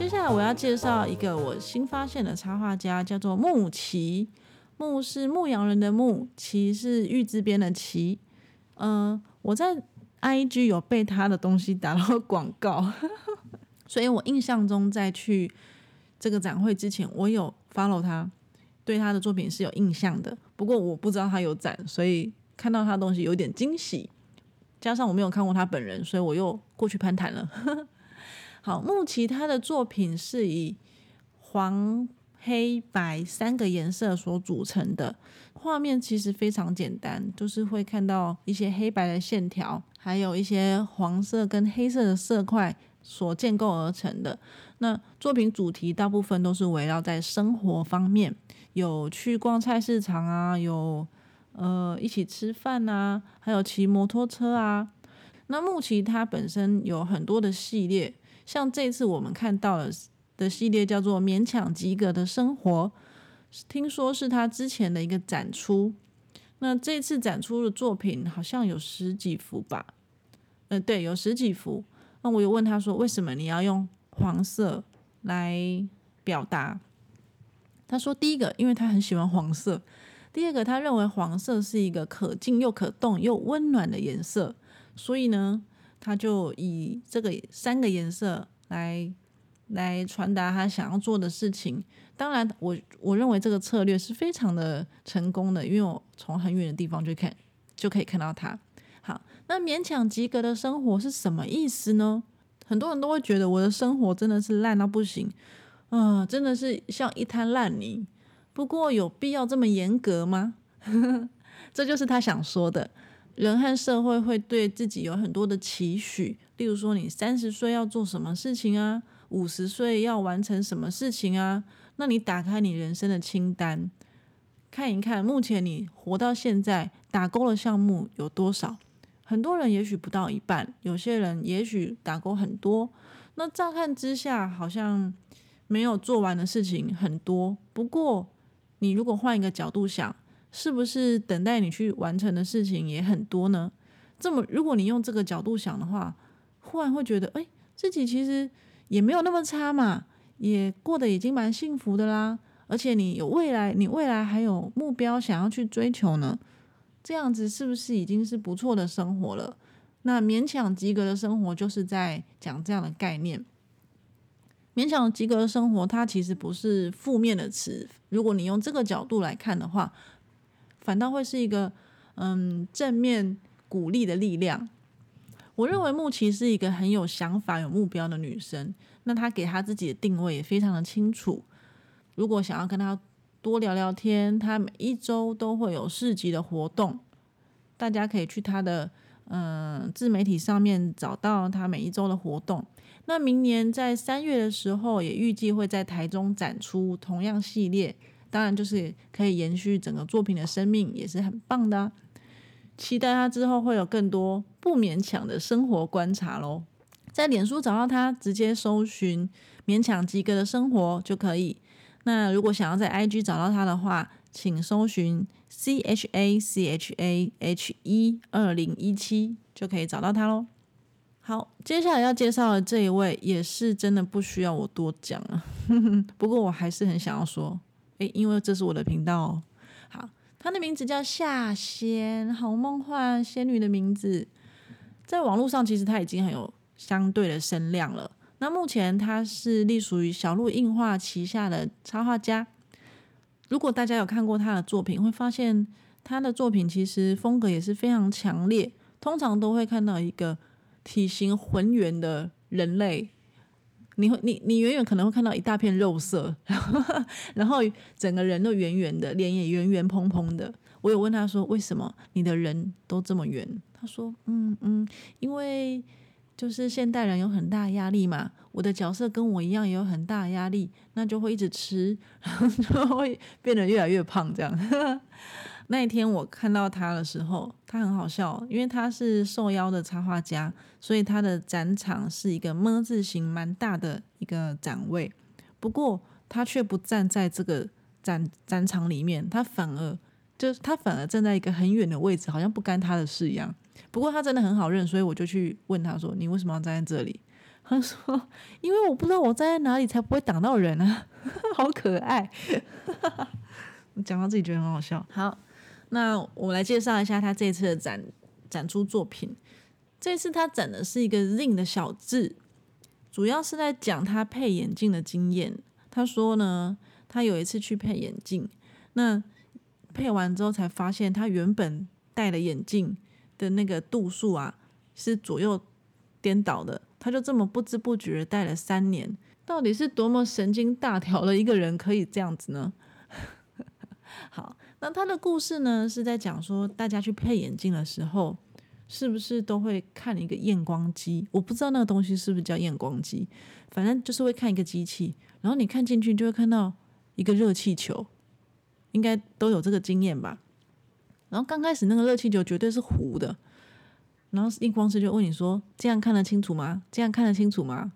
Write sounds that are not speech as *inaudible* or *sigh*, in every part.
接下来我要介绍一个我新发现的插画家，叫做木奇。牧是牧羊人的牧，奇是玉字边的奇。嗯，我在 IG 有被他的东西打到广告，*laughs* 所以我印象中在去这个展会之前，我有 follow 他，对他的作品是有印象的。不过我不知道他有展，所以看到他的东西有点惊喜。加上我没有看过他本人，所以我又过去攀谈了。好，木奇他的作品是以黄。黑白三个颜色所组成的画面其实非常简单，就是会看到一些黑白的线条，还有一些黄色跟黑色的色块所建构而成的。那作品主题大部分都是围绕在生活方面，有去逛菜市场啊，有呃一起吃饭啊，还有骑摩托车啊。那木奇它本身有很多的系列，像这次我们看到。的系列叫做《勉强及格的生活》，听说是他之前的一个展出。那这次展出的作品好像有十几幅吧？呃，对，有十几幅。那我有问他说，为什么你要用黄色来表达？他说，第一个，因为他很喜欢黄色；第二个，他认为黄色是一个可静又可动又温暖的颜色，所以呢，他就以这个三个颜色来。来传达他想要做的事情。当然，我我认为这个策略是非常的成功的，因为我从很远的地方就看就可以看到他。好，那勉强及格的生活是什么意思呢？很多人都会觉得我的生活真的是烂到不行啊，真的是像一滩烂泥。不过，有必要这么严格吗？*laughs* 这就是他想说的。人和社会会对自己有很多的期许，例如说，你三十岁要做什么事情啊？五十岁要完成什么事情啊？那你打开你人生的清单，看一看，目前你活到现在打勾的项目有多少？很多人也许不到一半，有些人也许打勾很多。那乍看之下，好像没有做完的事情很多。不过，你如果换一个角度想，是不是等待你去完成的事情也很多呢？这么，如果你用这个角度想的话，忽然会觉得，哎，自己其实。也没有那么差嘛，也过得已经蛮幸福的啦。而且你有未来，你未来还有目标想要去追求呢，这样子是不是已经是不错的生活了？那勉强及格的生活就是在讲这样的概念。勉强及格的生活，它其实不是负面的词。如果你用这个角度来看的话，反倒会是一个嗯正面鼓励的力量。我认为木奇是一个很有想法、有目标的女生。那她给她自己的定位也非常的清楚。如果想要跟她多聊聊天，她每一周都会有市集的活动，大家可以去她的嗯自媒体上面找到她每一周的活动。那明年在三月的时候，也预计会在台中展出同样系列，当然就是可以延续整个作品的生命，也是很棒的。期待他之后会有更多不勉强的生活观察喽。在脸书找到他，直接搜寻“勉强及格的生活”就可以。那如果想要在 IG 找到他的话，请搜寻 C H A C H A H 一二零一七就可以找到他喽。好，接下来要介绍的这一位也是真的不需要我多讲了，*laughs* 不过我还是很想要说，诶，因为这是我的频道哦。好。她的名字叫夏仙，好梦幻仙女的名字，在网络上其实她已经很有相对的声量了。那目前她是隶属于小鹿印画旗下的插画家。如果大家有看过她的作品，会发现她的作品其实风格也是非常强烈，通常都会看到一个体型浑圆的人类。你会，你你远远可能会看到一大片肉色，然后然后整个人都圆圆的，脸也圆圆蓬蓬的。我有问他说，为什么你的人都这么圆？他说，嗯嗯，因为就是现代人有很大压力嘛，我的角色跟我一样也有很大压力，那就会一直吃，*laughs* 然后就会变得越来越胖这样。*laughs* 那一天我看到他的时候，他很好笑，因为他是受邀的插画家，所以他的展场是一个么字形，蛮大的一个展位。不过他却不站在这个展展场里面，他反而就是他反而站在一个很远的位置，好像不干他的事一样。不过他真的很好认，所以我就去问他说：“你为什么要站在这里？”他说：“因为我不知道我站在哪里才不会挡到人啊，*laughs* 好可爱。”讲到自己觉得很好笑。好，那我们来介绍一下他这次的展展出作品。这次他展的是一个 Zin 的小字，主要是在讲他配眼镜的经验。他说呢，他有一次去配眼镜，那配完之后才发现，他原本戴的眼镜的那个度数啊是左右颠倒的。他就这么不知不觉戴了三年，到底是多么神经大条的一个人可以这样子呢？*laughs* 好，那他的故事呢是在讲说，大家去配眼镜的时候。是不是都会看一个验光机？我不知道那个东西是不是叫验光机，反正就是会看一个机器，然后你看进去就会看到一个热气球，应该都有这个经验吧。然后刚开始那个热气球绝对是糊的，然后验光师就问你说：“这样看得清楚吗？这样看得清楚吗？”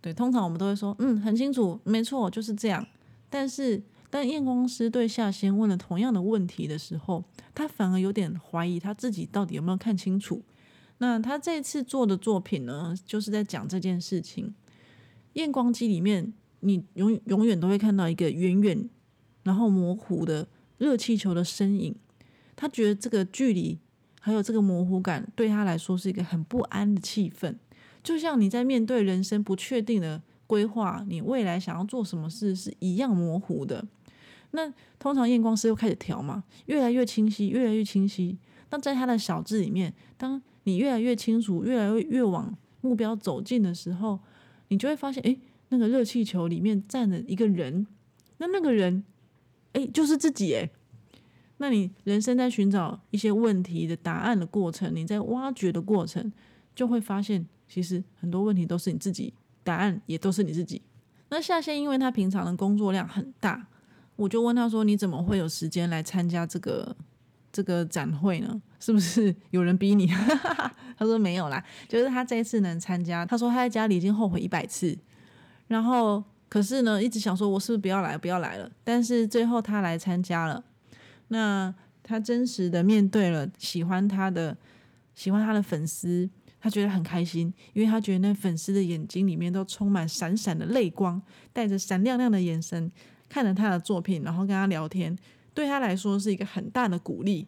对，通常我们都会说：“嗯，很清楚，没错，就是这样。”但是但验光师对夏先问了同样的问题的时候，他反而有点怀疑他自己到底有没有看清楚。那他这次做的作品呢，就是在讲这件事情。验光机里面，你永永远都会看到一个远远然后模糊的热气球的身影。他觉得这个距离还有这个模糊感，对他来说是一个很不安的气氛。就像你在面对人生不确定的规划，你未来想要做什么事是一样模糊的。那通常验光师又开始调嘛，越来越清晰，越来越清晰。那在他的小字里面，当你越来越清楚，越来越越往目标走近的时候，你就会发现，哎，那个热气球里面站着一个人，那那个人，哎，就是自己，哎。那你人生在寻找一些问题的答案的过程，你在挖掘的过程，就会发现，其实很多问题都是你自己，答案也都是你自己。那夏线，因为他平常的工作量很大。我就问他说：“你怎么会有时间来参加这个这个展会呢？是不是有人逼你？” *laughs* 他说：“没有啦，就是他这一次能参加。他说他在家里已经后悔一百次，然后可是呢，一直想说我是不是不要来，不要来了。但是最后他来参加了。那他真实的面对了喜欢他的喜欢他的粉丝，他觉得很开心，因为他觉得那粉丝的眼睛里面都充满闪闪的泪光，带着闪亮亮的眼神。”看了他的作品，然后跟他聊天，对他来说是一个很大的鼓励。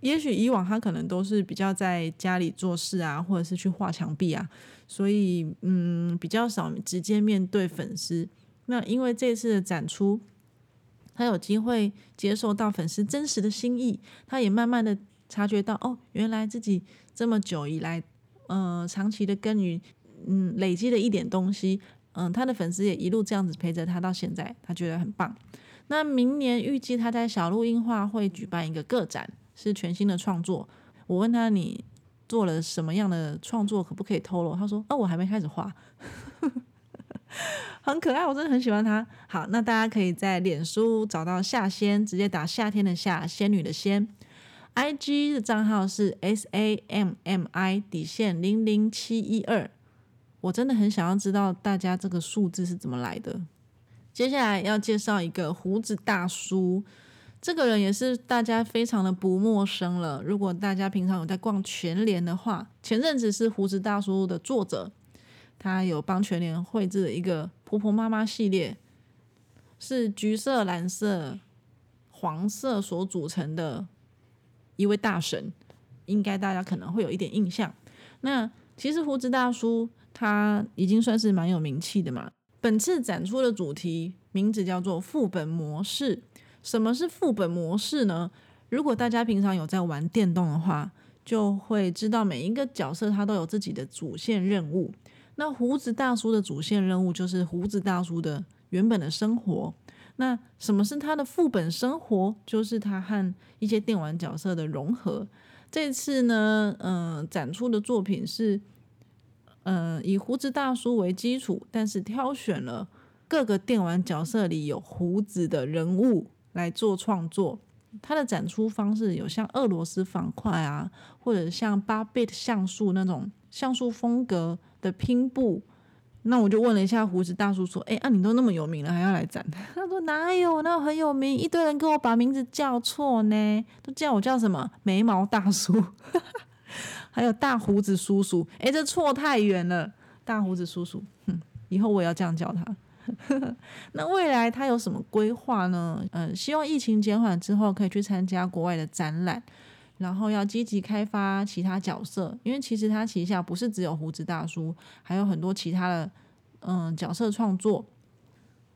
也许以往他可能都是比较在家里做事啊，或者是去画墙壁啊，所以嗯比较少直接面对粉丝。那因为这次的展出，他有机会接受到粉丝真实的心意，他也慢慢的察觉到哦，原来自己这么久以来，呃，长期的耕耘，嗯，累积了一点东西。嗯，他的粉丝也一路这样子陪着他到现在，他觉得很棒。那明年预计他在小鹿樱画会举办一个个展，是全新的创作。我问他你做了什么样的创作，可不可以透露？他说：哦，我还没开始画，*laughs* 很可爱，我真的很喜欢他。好，那大家可以在脸书找到夏仙，直接打夏天的夏，仙女的仙。I G 的账号是 S A M M I 底线零零七一二。我真的很想要知道大家这个数字是怎么来的。接下来要介绍一个胡子大叔，这个人也是大家非常的不陌生了。如果大家平常有在逛全联的话，前阵子是胡子大叔的作者，他有帮全联绘制了一个婆婆妈妈系列，是橘色、蓝色、黄色所组成的一位大神，应该大家可能会有一点印象。那其实胡子大叔。他已经算是蛮有名气的嘛。本次展出的主题名字叫做副本模式。什么是副本模式呢？如果大家平常有在玩电动的话，就会知道每一个角色他都有自己的主线任务。那胡子大叔的主线任务就是胡子大叔的原本的生活。那什么是他的副本生活？就是他和一些电玩角色的融合。这次呢，嗯，展出的作品是。嗯，以胡子大叔为基础，但是挑选了各个电玩角色里有胡子的人物来做创作。它的展出方式有像俄罗斯方块啊，或者像八 bit 像素那种像素风格的拼布。那我就问了一下胡子大叔说：“哎，啊，你都那么有名了，还要来展？” *laughs* 他说：“哪有？那很有名，一堆人跟我把名字叫错呢，都叫我叫什么眉毛大叔。”还有大胡子叔叔，哎，这错太远了。大胡子叔叔，哼，以后我也要这样叫他。*laughs* 那未来他有什么规划呢？呃，希望疫情减缓之后可以去参加国外的展览，然后要积极开发其他角色，因为其实他旗下不是只有胡子大叔，还有很多其他的嗯角色创作，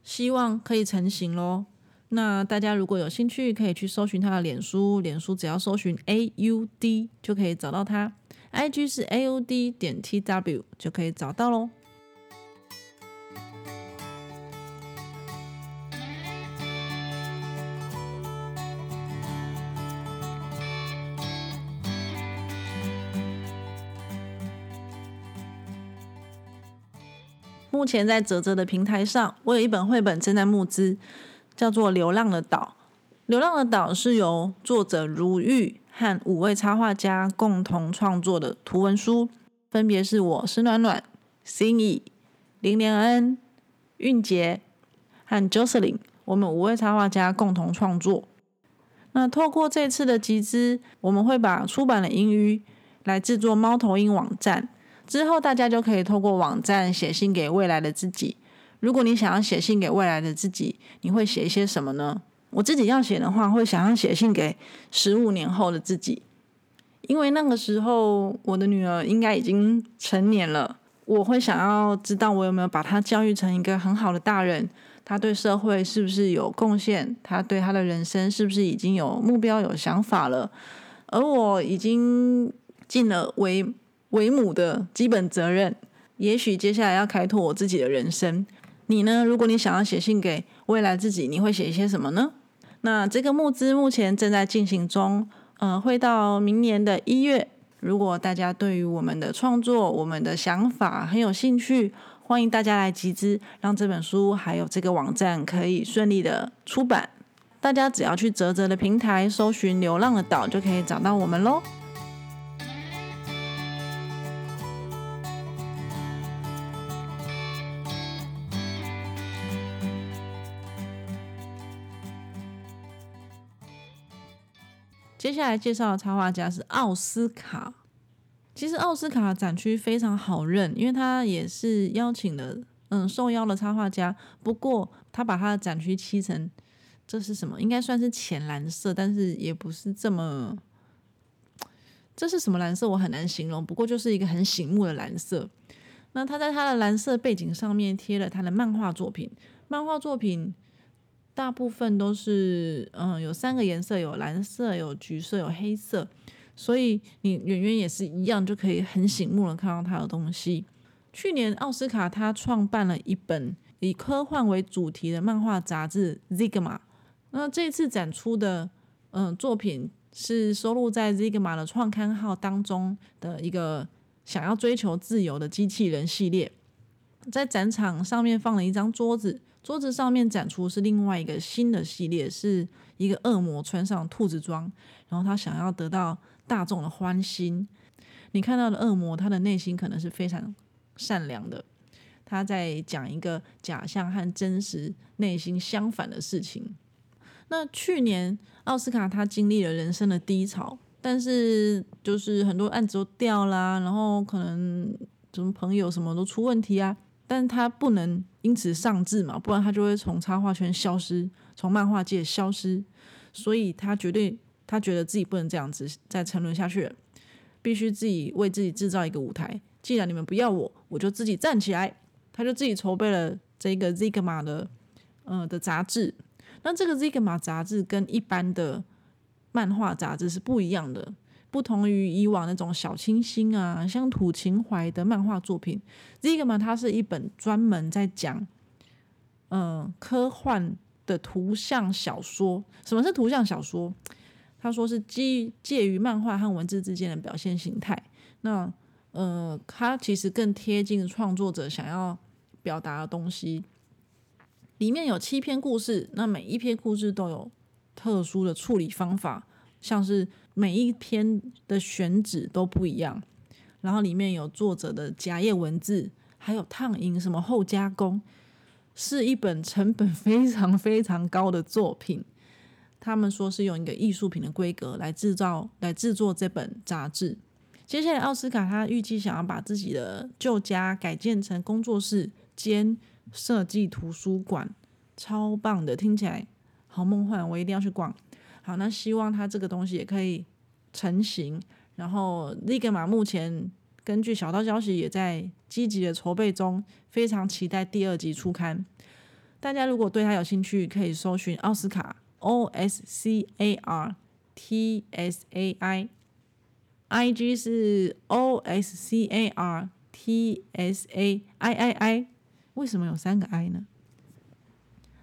希望可以成型喽。那大家如果有兴趣，可以去搜寻他的脸书，脸书只要搜寻 A U D 就可以找到他，I G 是 A U D 点 T W 就可以找到喽。目前在泽泽的平台上，我有一本绘本正在募资，叫做《流浪的岛》。《流浪的岛》是由作者如玉和五位插画家共同创作的图文书，分别是我是暖暖、心意、林连恩、韵杰和 Jocelyn，我们五位插画家共同创作。那透过这次的集资，我们会把出版的英语来制作猫头鹰网站。之后，大家就可以透过网站写信给未来的自己。如果你想要写信给未来的自己，你会写一些什么呢？我自己要写的话，会想要写信给十五年后的自己，因为那个时候我的女儿应该已经成年了。我会想要知道我有没有把她教育成一个很好的大人，她对社会是不是有贡献，她对她的人生是不是已经有目标、有想法了。而我已经尽了为。为母的基本责任，也许接下来要开拓我自己的人生。你呢？如果你想要写信给未来自己，你会写一些什么呢？那这个募资目前正在进行中，呃，会到明年的一月。如果大家对于我们的创作、我们的想法很有兴趣，欢迎大家来集资，让这本书还有这个网站可以顺利的出版。大家只要去泽泽的平台搜寻“流浪的岛”，就可以找到我们喽。接下来介绍的插画家是奥斯卡。其实奥斯卡展区非常好认，因为他也是邀请了嗯受邀的插画家。不过他把他的展区漆成这是什么？应该算是浅蓝色，但是也不是这么这是什么蓝色？我很难形容。不过就是一个很醒目的蓝色。那他在他的蓝色背景上面贴了他的漫画作品，漫画作品。大部分都是，嗯，有三个颜色，有蓝色、有橘色、有黑色，所以你远远也是一样，就可以很醒目的看到他的东西。去年奥斯卡他创办了一本以科幻为主题的漫画杂志《Zigma》，那这次展出的，嗯，作品是收录在《Zigma》的创刊号当中的一个想要追求自由的机器人系列，在展场上面放了一张桌子。桌子上面展出是另外一个新的系列，是一个恶魔穿上兔子装，然后他想要得到大众的欢心。你看到的恶魔，他的内心可能是非常善良的，他在讲一个假象和真实内心相反的事情。那去年奥斯卡他经历了人生的低潮，但是就是很多案子都掉啦，然后可能什么朋友什么都出问题啊。但他不能因此丧志嘛，不然他就会从插画圈消失，从漫画界消失。所以他绝对，他觉得自己不能这样子再沉沦下去了，必须自己为自己制造一个舞台。既然你们不要我，我就自己站起来。他就自己筹备了这个 Zigma 的，呃的杂志。那这个 Zigma 杂志跟一般的漫画杂志是不一样的。不同于以往那种小清新啊、乡土情怀的漫画作品，这个嘛，它是一本专门在讲，嗯，科幻的图像小说。什么是图像小说？他说是基介于漫画和文字之间的表现形态。那，呃，它其实更贴近创作者想要表达的东西。里面有七篇故事，那每一篇故事都有特殊的处理方法，像是。每一篇的选址都不一样，然后里面有作者的夹页文字，还有烫印什么后加工，是一本成本非常非常高的作品。他们说是用一个艺术品的规格来制造、来制作这本杂志。接下来，奥斯卡他预计想要把自己的旧家改建成工作室兼设计图书馆，超棒的，听起来好梦幻，我一定要去逛。好，那希望他这个东西也可以成型。然后，利格玛目前根据小道消息也在积极的筹备中，非常期待第二集出刊。大家如果对他有兴趣，可以搜寻奥斯卡 O S C A R T S A I，I G 是 O S C A R T S A I I I，为什么有三个 I 呢？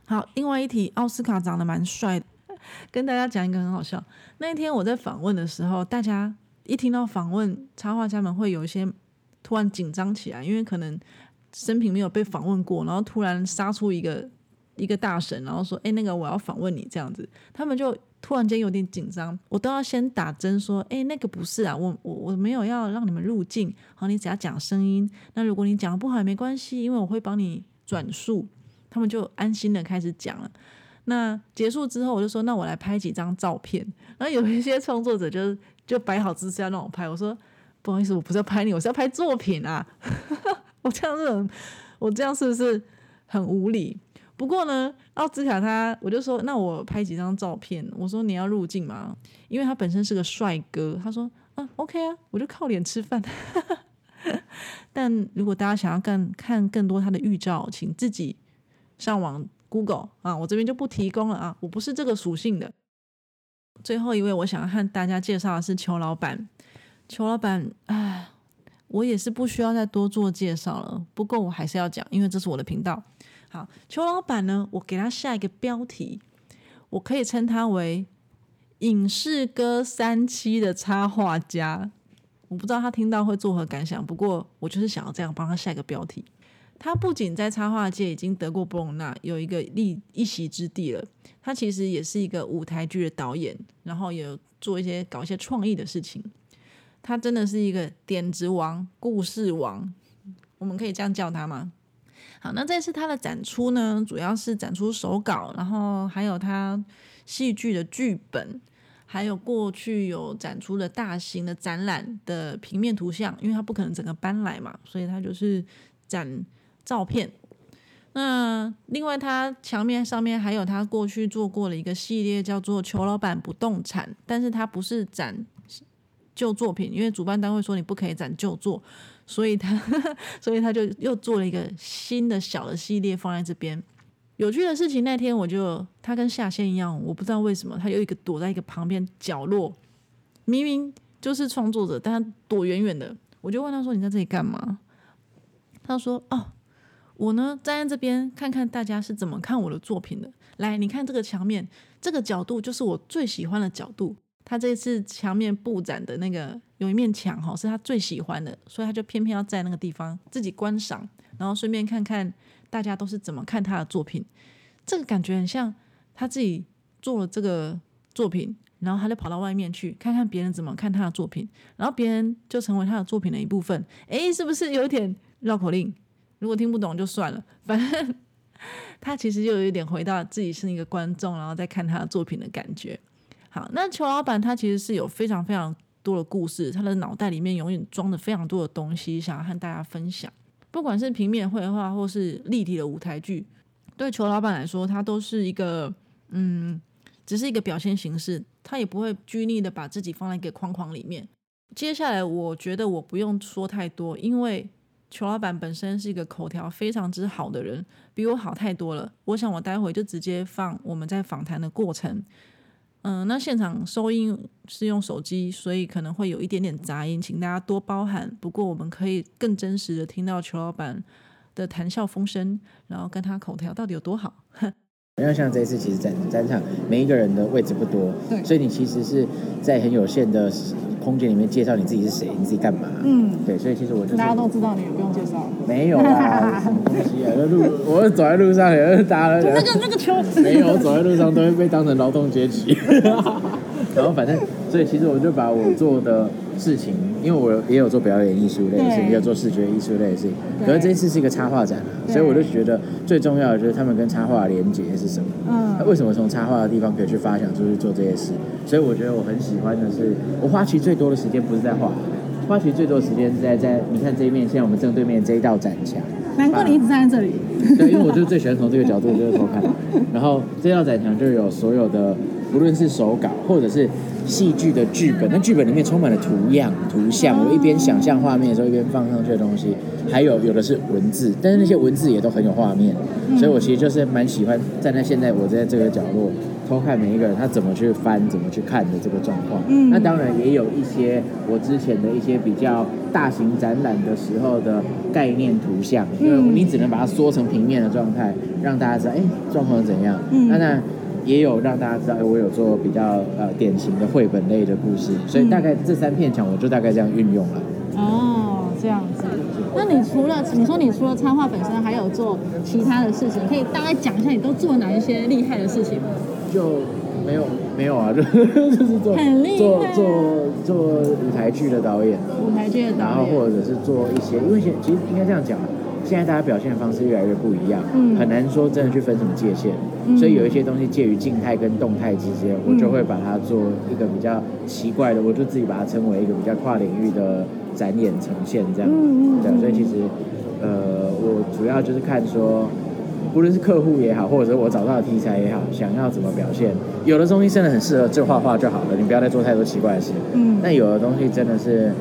好，另外一题，奥斯卡长得蛮帅的。跟大家讲一个很好笑。那一天我在访问的时候，大家一听到访问插画家们，会有一些突然紧张起来，因为可能生平没有被访问过，然后突然杀出一个一个大神，然后说：“哎，那个我要访问你。”这样子，他们就突然间有点紧张。我都要先打针说：“哎，那个不是啊，我我我没有要让你们入镜。好，你只要讲声音。那如果你讲不好也没关系，因为我会帮你转述。”他们就安心的开始讲了。那结束之后，我就说：“那我来拍几张照片。”然后有一些创作者就就摆好姿势要让我拍。我说：“不好意思，我不是要拍你，我是要拍作品啊！” *laughs* 我这样子，我这样是不是很无理？不过呢，奥兹卡他，我就说：“那我拍几张照片。”我说：“你要入镜吗？”因为他本身是个帅哥。他说：“啊，OK 啊，我就靠脸吃饭。*laughs* ”但如果大家想要看看更多他的预兆，请自己上网。Google 啊，我这边就不提供了啊，我不是这个属性的。最后一位，我想要和大家介绍的是邱老板。邱老板，哎，我也是不需要再多做介绍了。不过我还是要讲，因为这是我的频道。好，邱老板呢，我给他下一个标题，我可以称他为影视歌三期的插画家。我不知道他听到会作何感想，不过我就是想要这样帮他下一个标题。他不仅在插画界已经得过布隆纳，有一个立一席之地了。他其实也是一个舞台剧的导演，然后也做一些搞一些创意的事情。他真的是一个点子王、故事王，我们可以这样叫他吗？好，那这次他的展出呢，主要是展出手稿，然后还有他戏剧的剧本，还有过去有展出的大型的展览的平面图像，因为他不可能整个搬来嘛，所以他就是展。照片，那另外他墙面上面还有他过去做过的一个系列，叫做“裘老板不动产”，但是他不是展旧作品，因为主办单位说你不可以展旧作，所以他 *laughs* 所以他就又做了一个新的小的系列放在这边。有趣的事情，那天我就他跟下线一样，我不知道为什么他有一个躲在一个旁边角落，明明就是创作者，但他躲远远的。我就问他说：“你在这里干嘛？”他说：“哦。”我呢，站在这边看看大家是怎么看我的作品的。来，你看这个墙面，这个角度就是我最喜欢的角度。他这次墙面布展的那个有一面墙哈，是他最喜欢的，所以他就偏偏要在那个地方自己观赏，然后顺便看看大家都是怎么看他的作品。这个感觉很像他自己做了这个作品，然后他就跑到外面去看看别人怎么看他的作品，然后别人就成为他的作品的一部分。诶，是不是有点绕口令？如果听不懂就算了，反正 *laughs* 他其实就有一点回到自己是一个观众，然后再看他的作品的感觉。好，那裘老板他其实是有非常非常多的故事，他的脑袋里面永远装着非常多的东西，想要和大家分享。不管是平面绘画或是立体的舞台剧，对裘老板来说，他都是一个嗯，只是一个表现形式，他也不会拘泥的把自己放在一个框框里面。接下来，我觉得我不用说太多，因为。裘老板本身是一个口条非常之好的人，比我好太多了。我想我待会就直接放我们在访谈的过程。嗯，那现场收音是用手机，所以可能会有一点点杂音，请大家多包涵。不过我们可以更真实的听到裘老板的谈笑风生，然后跟他口条到底有多好。因为像这一次，其实展展场每一个人的位置不多，所以你其实是在很有限的空间里面介绍你自己是谁，你自己干嘛。嗯，对，所以其实我就大家都知道你，不用介绍。没有啊，什么东西啊？那路，我走在路上，有人打了。那个那个球。没有，走在路上都会被当成劳动阶级。*laughs* 然后反正，所以其实我就把我做的。事情，因为我也有做表演艺术类的事情，也有做视觉艺术类的事情。可是这次是一个插画展啊，所以我就觉得最重要的就是他们跟插画的连接是什么？嗯，他为什么从插画的地方可以去发想，出去做这些事？所以我觉得我很喜欢的是，我花其实最多的时间不是在画，花其实最多的时间是在在你看这一面，现在我们正对面这一道展墙。难怪你一直站在这里。对，因为我就最喜欢从这个角度就是偷看。*laughs* 然后这道展墙就有所有的，无论是手稿或者是戏剧的剧本，那剧本里面充满了图样、图像。我一边想象画面的时候，一边放上去的东西，还有有的是文字，但是那些文字也都很有画面。所以我其实就是蛮喜欢站在现在我在这个角落。偷看每一个人他怎么去翻、怎么去看的这个状况。嗯，那当然也有一些我之前的一些比较大型展览的时候的概念图像，因为你只能把它缩成平面的状态，让大家知道哎状况怎样。嗯，那那也有让大家知道，哎我有做比较呃典型的绘本类的故事，所以大概这三片墙我就大概这样运用了。哦，这样子。那你除了你说你除了插画本身，还有做其他的事情，可以大概讲一下你都做哪一些厉害的事情吗？就没有没有啊，就 *laughs* 就是做很厉做做做舞台剧的导演，舞台剧的导演，然后或者是做一些，因为现其实应该这样讲，现在大家表现的方式越来越不一样，嗯，很难说真的去分什么界限，所以有一些东西介于静态跟动态之间，我就会把它做一个比较奇怪的，我就自己把它称为一个比较跨领域的展演呈现这样，嗯嗯，对，所以其实呃，我主要就是看说。无论是客户也好，或者是我找到的题材也好，想要怎么表现，有的东西真的很适合就画画就好了，你不要再做太多奇怪的事。嗯。那有的东西真的是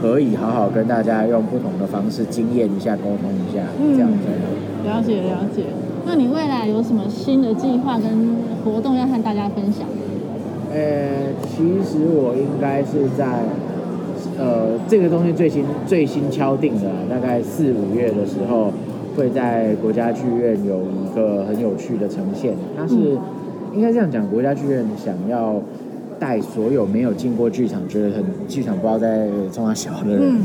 可以好好跟大家用不同的方式经验一下、沟通一下，这样子。了解了解。那你未来有什么新的计划跟活动要和大家分享？呃，其实我应该是在呃这个东西最新最新敲定的，大概四五月的时候。会在国家剧院有一个很有趣的呈现，它是应该这样讲，国家剧院想要带所有没有进过剧场，觉得很剧场不知道在冲他小的人，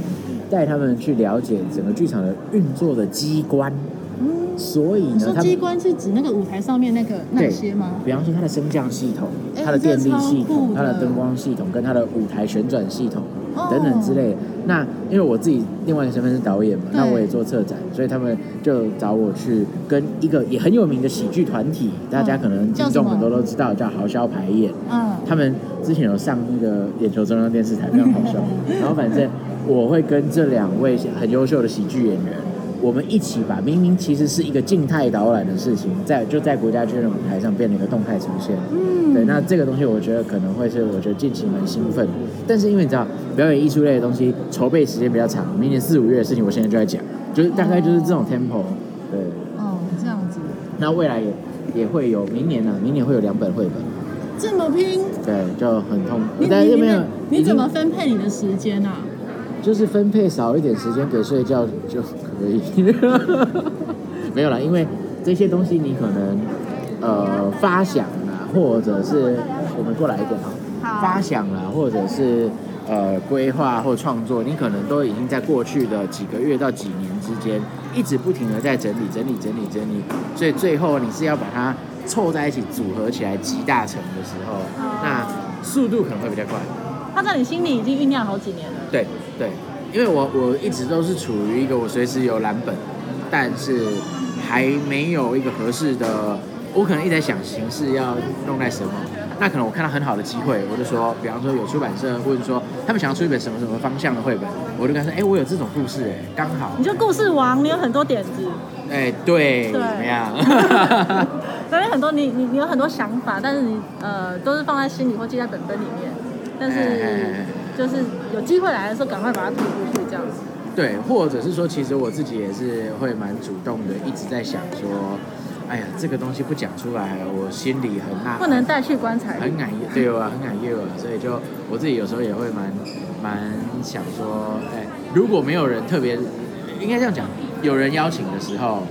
带他们去了解整个剧场的运作的机关。嗯，所以呢，机关是指那个舞台上面那个那些吗？比方说它的升降系统、它的电力系统、它的灯光系统跟它的舞台旋转系统等等之类。那因为我自己另外一个身份是导演嘛，那我也做策展，所以他们就找我去跟一个也很有名的喜剧团体，大家可能听众很多都知道，叫豪潇排演。嗯，他们之前有上那个眼球中央电视台，非常好笑。*laughs* 然后反正我会跟这两位很优秀的喜剧演员。我们一起把明明其实是一个静态导览的事情，在就在国家剧院舞台上变成一个动态呈现。嗯，对，那这个东西我觉得可能会是我觉得近期蛮兴奋，但是因为你知道表演艺术类的东西筹备时间比较长，明年四五月的事情我现在就在讲，就是大概就是这种 tempo。对，哦，这样子。那未来也也会有明年呢，明年会有两本绘本。这么拼？对，就很痛。苦。但是没有你怎么分配你的时间啊？就是分配少一点时间给睡觉就 *laughs* 没有了，因为这些东西你可能呃发想啦，或者是我们过来一点哈，发想啦，或者是呃规划或创作，你可能都已经在过去的几个月到几年之间，一直不停的在整理整理整理整理，所以最后你是要把它凑在一起组合起来集大成的时候，那速度可能会比较快。他在你心里已经酝酿好几年了。对对，因为我我一直都是处于一个我随时有蓝本，但是还没有一个合适的，我可能一直在想形式要弄在什么。那可能我看到很好的机会，我就说，比方说有出版社或者说他们想要出一本什么什么方向的绘本，我就跟他说，哎，我有这种故事，哎，刚好。你就故事王，你有很多点子。哎，对，怎么样？*laughs* 所以很多你你你有很多想法，但是你呃都是放在心里或记在本本里面。但是，就是有机会来的时候，赶快把它推出去，这样子。对，或者是说，其实我自己也是会蛮主动的，一直在想说，哎呀，这个东西不讲出来，我心里很难。不能带去棺材。很感对啊，很感业啊，所以就我自己有时候也会蛮蛮想说，哎，如果没有人特别，应该这样讲，有人邀请的时候。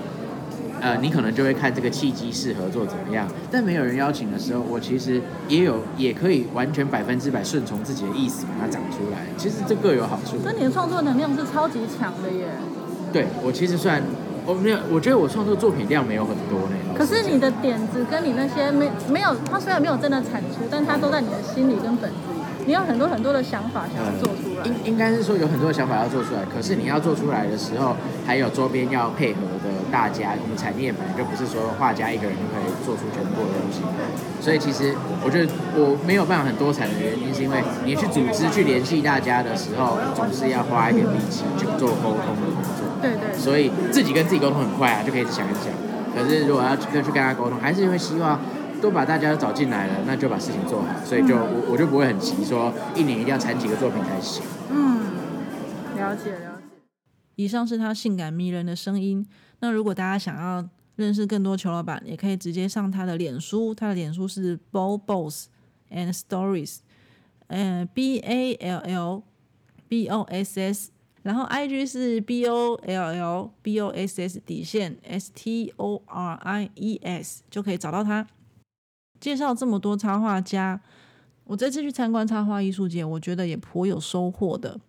呃，你可能就会看这个契机适合做怎么样，但没有人邀请的时候，我其实也有也可以完全百分之百顺从自己的意思把它长出来。其实这各有好处。那你的创作能量是超级强的耶。对，我其实算我没有，我觉得我创作作品量没有很多呢。可是你的点子跟你那些没没有，它虽然没有真的产出，但它都在你的心里跟本子里。你有很多很多的想法想要做出来。应应该是说有很多的想法要做出来，可是你要做出来的时候，还有周边要配合的大家，我们产业本来就不是说画家一个人就可以做出全部的东西，所以其实我觉得我没有办法很多产的原因，是因为你去组织去联系大家的时候，总是要花一点力气去做沟通的工作。对对。所以自己跟自己沟通很快啊，就可以想一想。可是如果要去去跟他沟通，还是会希望。都把大家都找进来了，那就把事情做好，所以就我我就不会很急，说一年一定要产几个作品才行。嗯，了解了解。以上是他性感迷人的声音。那如果大家想要认识更多裘老板，也可以直接上他的脸书，他的脸书是 Ball Boss and Stories，嗯，B A L L B O S S，然后 I G 是 B O L L B O S S 底线 S T O R I E S，就可以找到他。介绍这么多插画家，我这次去参观插画艺术节，我觉得也颇有收获的。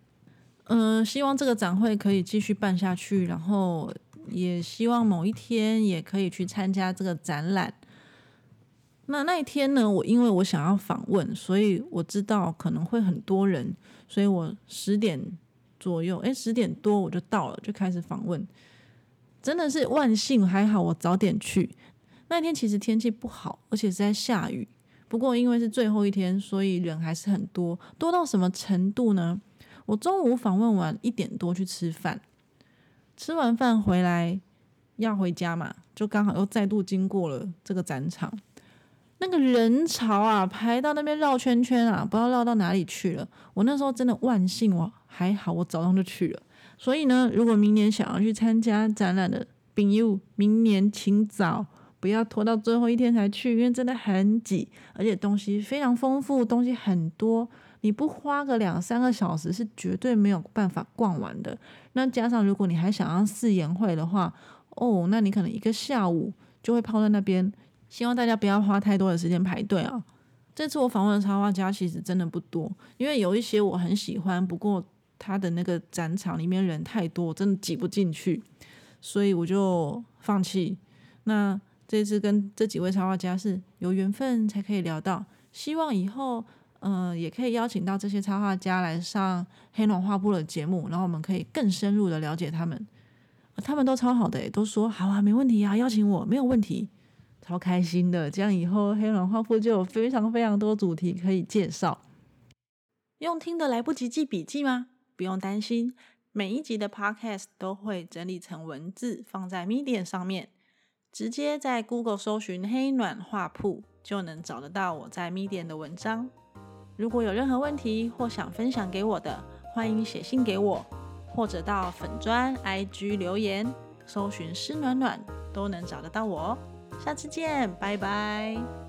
嗯，希望这个展会可以继续办下去，然后也希望某一天也可以去参加这个展览。那那一天呢，我因为我想要访问，所以我知道可能会很多人，所以我十点左右，哎，十点多我就到了，就开始访问。真的是万幸，还好我早点去。那天其实天气不好，而且是在下雨。不过因为是最后一天，所以人还是很多，多到什么程度呢？我中午访问完一点多去吃饭，吃完饭回来要回家嘛，就刚好又再度经过了这个展场。那个人潮啊，排到那边绕圈圈啊，不知道绕到哪里去了。我那时候真的万幸，我还好，我早上就去了。所以呢，如果明年想要去参加展览的朋友，明年请早。不要拖到最后一天才去，因为真的很挤，而且东西非常丰富，东西很多，你不花个两三个小时是绝对没有办法逛完的。那加上如果你还想要试演会的话，哦，那你可能一个下午就会泡在那边。希望大家不要花太多的时间排队啊。这次我访问的插画家其实真的不多，因为有一些我很喜欢，不过他的那个展场里面人太多，真的挤不进去，所以我就放弃。那。这次跟这几位插画家是有缘分才可以聊到，希望以后嗯也可以邀请到这些插画家来上黑暖画布的节目，然后我们可以更深入的了解他们。他们都超好的，都说好啊，没问题啊，邀请我没有问题，超开心的。这样以后黑暖画布就有非常非常多主题可以介绍。用听的来不及记笔记吗？不用担心，每一集的 podcast 都会整理成文字放在 Medium 上面。直接在 Google 搜寻“黑暖画铺”就能找得到我在 m e d i a 的文章。如果有任何问题或想分享给我的，欢迎写信给我，或者到粉砖 IG 留言，搜寻“湿暖暖”都能找得到我。下次见，拜拜。